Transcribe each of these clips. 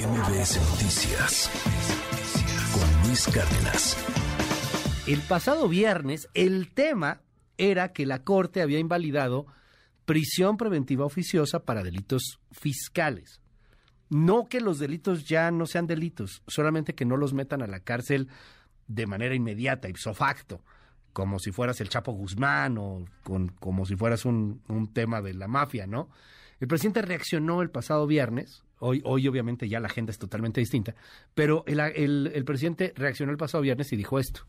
MBS Noticias con Luis Cárdenas. El pasado viernes el tema era que la Corte había invalidado prisión preventiva oficiosa para delitos fiscales. No que los delitos ya no sean delitos, solamente que no los metan a la cárcel de manera inmediata, ipso facto, como si fueras el Chapo Guzmán o con, como si fueras un, un tema de la mafia, ¿no? El presidente reaccionó el pasado viernes, hoy, hoy obviamente ya la agenda es totalmente distinta, pero el, el, presidente reaccionó el pasado viernes y dijo esto.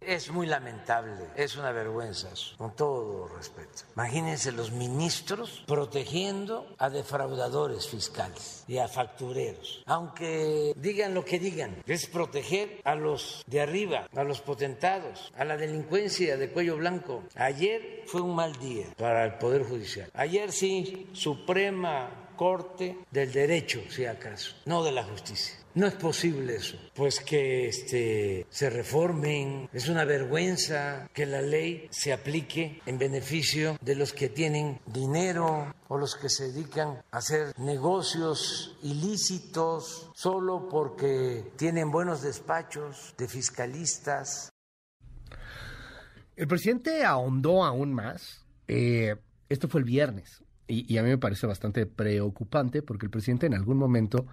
Es muy lamentable, es una vergüenza, con todo respeto. Imagínense los ministros protegiendo a defraudadores fiscales y a factureros. Aunque digan lo que digan, es proteger a los de arriba, a los potentados, a la delincuencia de cuello blanco. Ayer fue un mal día para el Poder Judicial. Ayer sí, Suprema Corte del Derecho, si acaso, no de la justicia. No es posible eso, pues que este, se reformen. Es una vergüenza que la ley se aplique en beneficio de los que tienen dinero o los que se dedican a hacer negocios ilícitos solo porque tienen buenos despachos de fiscalistas. El presidente ahondó aún más. Eh, esto fue el viernes y, y a mí me parece bastante preocupante porque el presidente en algún momento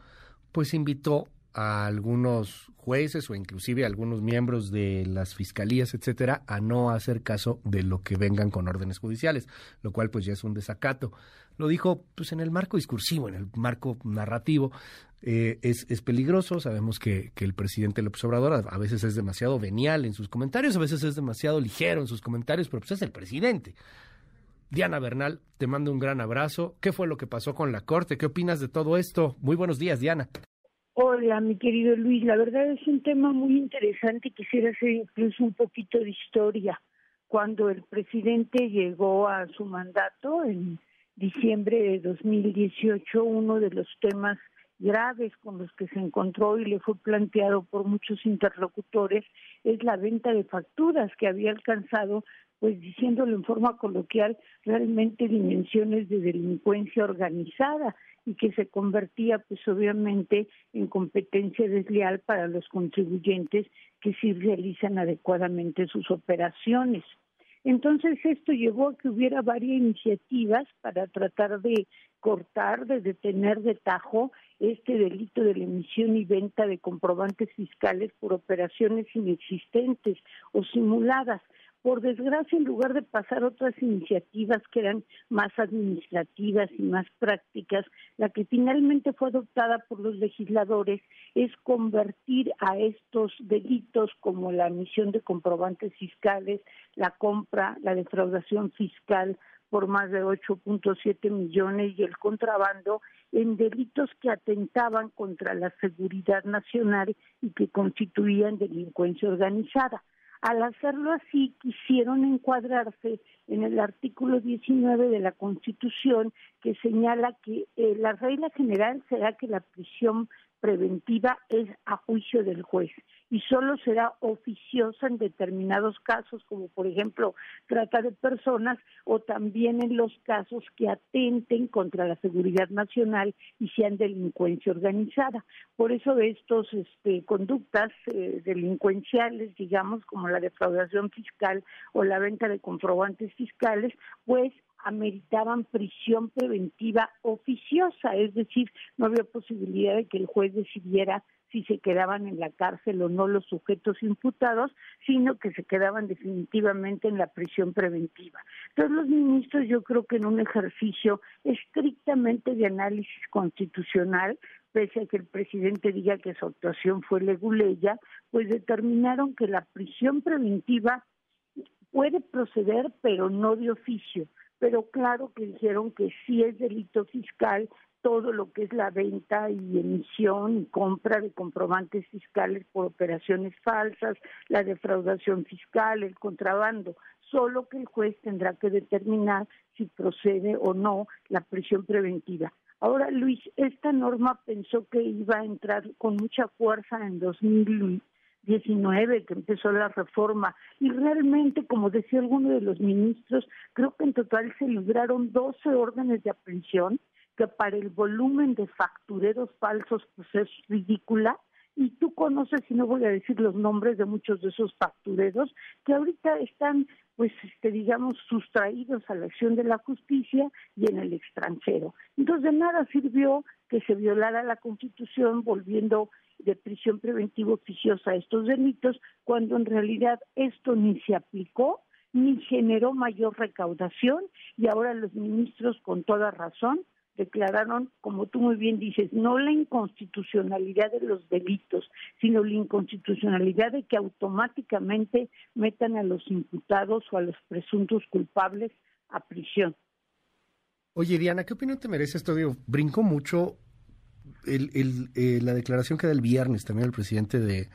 pues invitó a algunos jueces o inclusive a algunos miembros de las fiscalías, etcétera, a no hacer caso de lo que vengan con órdenes judiciales, lo cual pues ya es un desacato. Lo dijo pues en el marco discursivo, en el marco narrativo. Eh, es, es, peligroso, sabemos que, que, el presidente López Obrador a, a, veces es demasiado venial en sus comentarios, a veces es demasiado ligero en sus comentarios, pero pues es el presidente. Diana Bernal, te mando un gran abrazo. ¿Qué fue lo que pasó con la Corte? ¿Qué opinas de todo esto? Muy buenos días, Diana. Hola, mi querido Luis. La verdad es un tema muy interesante y quisiera hacer incluso un poquito de historia. Cuando el presidente llegó a su mandato en diciembre de 2018, uno de los temas graves con los que se encontró y le fue planteado por muchos interlocutores es la venta de facturas que había alcanzado pues diciéndolo en forma coloquial, realmente dimensiones de delincuencia organizada y que se convertía pues obviamente en competencia desleal para los contribuyentes que sí realizan adecuadamente sus operaciones. Entonces esto llevó a que hubiera varias iniciativas para tratar de cortar, de detener de tajo este delito de la emisión y venta de comprobantes fiscales por operaciones inexistentes o simuladas por desgracia, en lugar de pasar otras iniciativas que eran más administrativas y más prácticas, la que finalmente fue adoptada por los legisladores es convertir a estos delitos como la emisión de comprobantes fiscales, la compra, la defraudación fiscal por más de 8.7 millones y el contrabando en delitos que atentaban contra la seguridad nacional y que constituían delincuencia organizada. Al hacerlo así, quisieron encuadrarse en el artículo 19 de la Constitución que señala que eh, la regla general será que la prisión preventiva es a juicio del juez y solo será oficiosa en determinados casos, como por ejemplo trata de personas o también en los casos que atenten contra la seguridad nacional y sean delincuencia organizada. Por eso estos este, conductas eh, delincuenciales, digamos, como la defraudación fiscal o la venta de comprobantes fiscales, pues ameritaban prisión preventiva oficiosa, es decir, no había posibilidad de que el juez decidiera si se quedaban en la cárcel o no los sujetos imputados, sino que se quedaban definitivamente en la prisión preventiva. Entonces los ministros yo creo que en un ejercicio estrictamente de análisis constitucional, pese a que el presidente diga que su actuación fue leguleya, pues determinaron que la prisión preventiva puede proceder, pero no de oficio pero claro que dijeron que sí es delito fiscal todo lo que es la venta y emisión y compra de comprobantes fiscales por operaciones falsas, la defraudación fiscal, el contrabando, solo que el juez tendrá que determinar si procede o no la prisión preventiva. Ahora, Luis, esta norma pensó que iba a entrar con mucha fuerza en 2000 19 que empezó la reforma y realmente, como decía alguno de los ministros, creo que en total se libraron 12 órdenes de aprehensión que para el volumen de factureros falsos pues es ridícula y tú conoces, y no voy a decir los nombres de muchos de esos factureros, que ahorita están, pues, este, digamos, sustraídos a la acción de la justicia y en el extranjero. Entonces, de nada sirvió que se violara la Constitución volviendo de prisión preventiva oficiosa a estos delitos, cuando en realidad esto ni se aplicó ni generó mayor recaudación y ahora los ministros con toda razón declararon, como tú muy bien dices, no la inconstitucionalidad de los delitos, sino la inconstitucionalidad de que automáticamente metan a los imputados o a los presuntos culpables a prisión. Oye, Diana, ¿qué opinión te merece esto? Digo, brincó mucho el, el, eh, la declaración que da el viernes también el presidente de,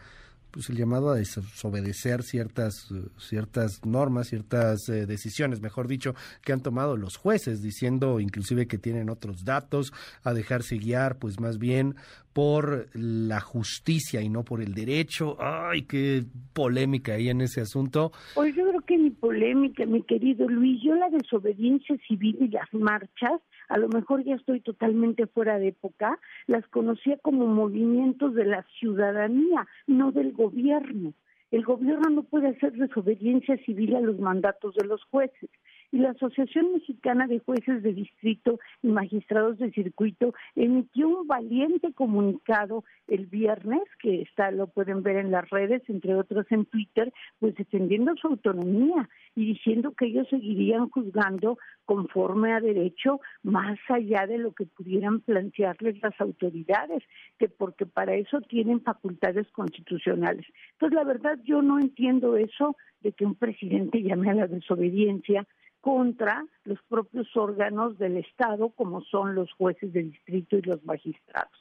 pues el llamado a desobedecer ciertas ciertas normas, ciertas eh, decisiones, mejor dicho, que han tomado los jueces, diciendo inclusive que tienen otros datos, a dejarse guiar, pues más bien por la justicia y no por el derecho. Ay, qué polémica ahí en ese asunto. Pues yo creo que ni polémica, mi querido Luis. Yo la desobediencia civil y las marchas a lo mejor ya estoy totalmente fuera de época, las conocía como movimientos de la ciudadanía, no del gobierno. El gobierno no puede hacer desobediencia civil a los mandatos de los jueces y la Asociación Mexicana de Jueces de Distrito y Magistrados de Circuito emitió un valiente comunicado el viernes, que está, lo pueden ver en las redes, entre otros en Twitter, pues defendiendo su autonomía y diciendo que ellos seguirían juzgando conforme a derecho más allá de lo que pudieran plantearles las autoridades, que porque para eso tienen facultades constitucionales. Entonces, la verdad, yo no entiendo eso de que un presidente llame a la desobediencia contra los propios órganos del Estado, como son los jueces de distrito y los magistrados.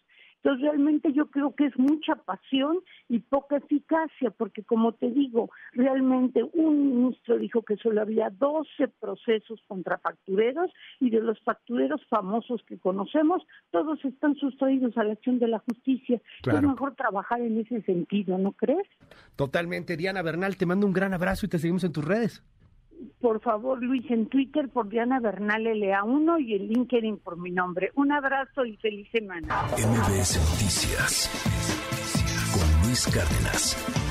Entonces, realmente yo creo que es mucha pasión y poca eficacia, porque como te digo, realmente un ministro dijo que solo había 12 procesos contra factureros y de los factureros famosos que conocemos, todos están sustraídos a la acción de la justicia. Es mejor trabajar en ese sentido, ¿no crees? Totalmente. Diana Bernal, te mando un gran abrazo y te seguimos en tus redes por favor, Luis, en Twitter por Diana Bernal LA1 y en LinkedIn por mi nombre. Un abrazo y feliz semana. MBS Noticias con Luis Cárdenas.